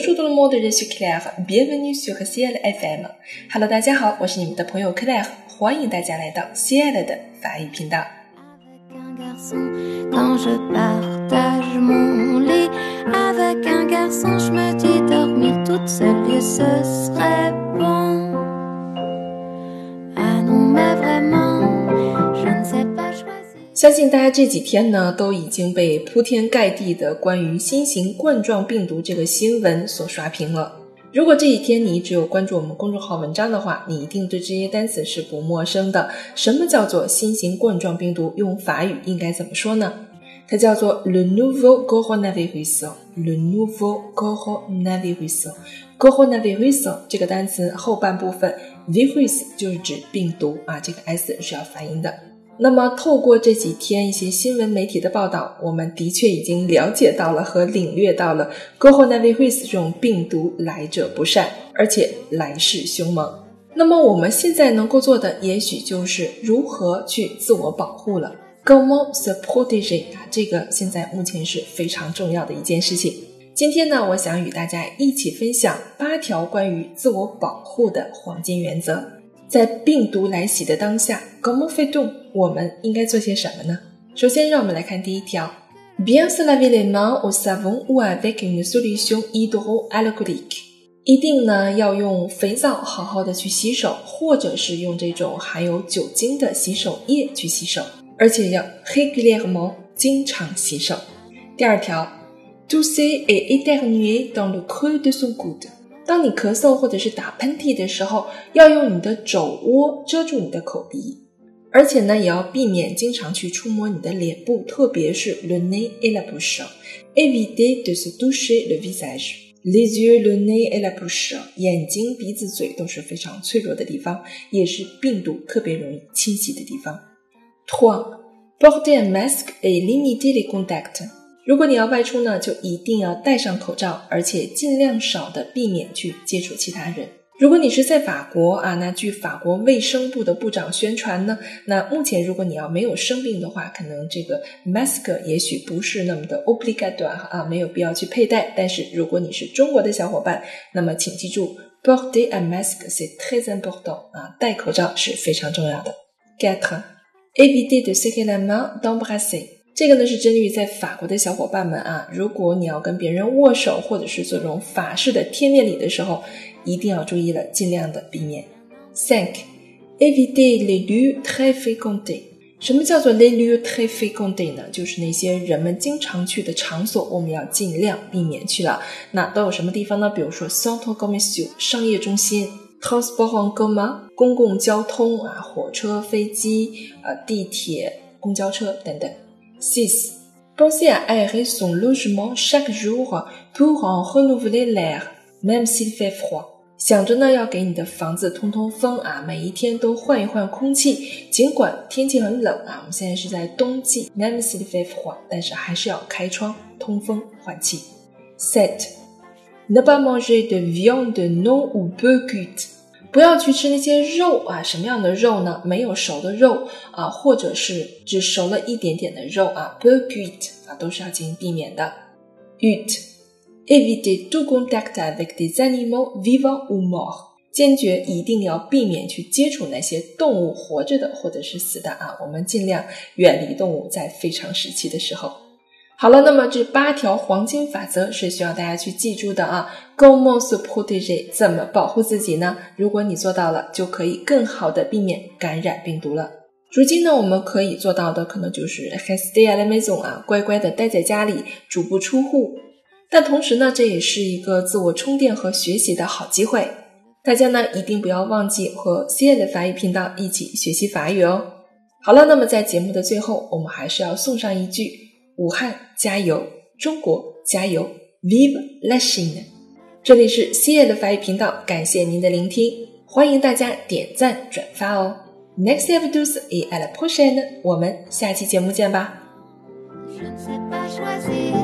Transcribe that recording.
Bonjour tout le monde, je suis Claire. Bienvenue sur Ciel FM. Hello，大家好，我是你们的朋友 Claire，欢迎大家来到 Ciel 的法语频道。 un garçon quand je partage mon lit avec un garçon je me dis dormir toute seule et ce serait bon 相信大家这几天呢，都已经被铺天盖地的关于新型冠状病毒这个新闻所刷屏了。如果这几天你只有关注我们公众号文章的话，你一定对这些单词是不陌生的。什么叫做新型冠状病毒？用法语应该怎么说呢？它叫做 le nouveau coronavirus。le nouveau coronavirus。coronavirus 这个单词后半部分 virus 就是指病毒啊，这个 s 是要发音的。那么，透过这几天一些新闻媒体的报道，我们的确已经了解到了和领略到了 coronavirus 这种病毒来者不善，而且来势凶猛。那么，我们现在能够做的，也许就是如何去自我保护了。Comment se protéger 啊，这个现在目前是非常重要的一件事情。今天呢，我想与大家一起分享八条关于自我保护的黄金原则。在病毒来袭的当下，comment fait-on？我们应该做些什么呢？首先，让我们来看第一条：bien se laver les mains au savon ou avec une solution hydroalcoolique。一定呢要用肥皂好好的去洗手，或者是用这种含有酒精的洗手液去洗手，而且要 régulièrement 经常洗手。第二条，tousser et éternuer dans le creux de son coude。当你咳嗽或者是打喷嚏的时候，要用你的肘窝遮住你的口鼻，而且呢，也要避免经常去触摸你的脸部，特别是 le nez et la bouche。Éviter de se toucher le visage。Les yeux, le nez et la bouche。眼睛、鼻子、嘴都是非常脆弱的地方，也是病毒特别容易侵袭的地方。Trois, porter un masque et limiter les contacts。如果你要外出呢，就一定要戴上口罩，而且尽量少的避免去接触其他人。如果你是在法国啊，那据法国卫生部的部长宣传呢，那目前如果你要没有生病的话，可能这个 mask 也许不是那么的 obligatoire 啊，没有必要去佩戴。但是如果你是中国的小伙伴，那么请记住 porter un masque c'est très important 啊，戴口罩是非常重要的。Quatre, éviter de serrer la main, d'embrasser。这个呢是针对于在法国的小伙伴们啊，如果你要跟别人握手或者是做这种法式的贴面礼的时候，一定要注意了，尽量的避免。Cinq, éviter les lieux très fréquentés。什么叫做 les lieux très fréquentés 呢？就是那些人们经常去的场所，我们要尽量避免去了。那都有什么地方呢？比如说 centre commercial 商业中心，transport en commun 公共交通啊，火车、飞机、呃地铁、公交车等等。Six, pensez à aérer son logement chaque jour pour en renouveler l'air, même s'il fait froid. 想着呢，要给你的房子通通风啊，每一天都换一换空气。尽管天气很冷啊，我们现在是在冬季，même s'il fait froid，但是还是要开窗通风换气。Sept, ne pas manger de viande non ou peu cuite. 不要去吃那些肉啊，什么样的肉呢？没有熟的肉啊，或者是只熟了一点点的肉啊 b u r g u i t 啊，都是要进行避免的。eat，evite to contact avec des animaux vivants ou morts。坚决一定要避免去接触那些动物，活着的或者是死的啊，我们尽量远离动物，在非常时期的时候。好了，那么这八条黄金法则是需要大家去记住的啊。Comment se protéger？怎么保护自己呢？如果你做到了，就可以更好的避免感染病毒了。如今呢，我们可以做到的可能就是 stay at home 啊，乖乖的待在家里，足不出户。但同时呢，这也是一个自我充电和学习的好机会。大家呢，一定不要忘记和 C 爱的法语频道一起学习法语哦。好了，那么在节目的最后，我们还是要送上一句：武汉加油，中国加油，Vive la Chine！这里是 C 爱的法语频道，感谢您的聆听，欢迎大家点赞转发哦。Next episode et à la prochaine，我们下期节目见吧。je ne sais pas choisir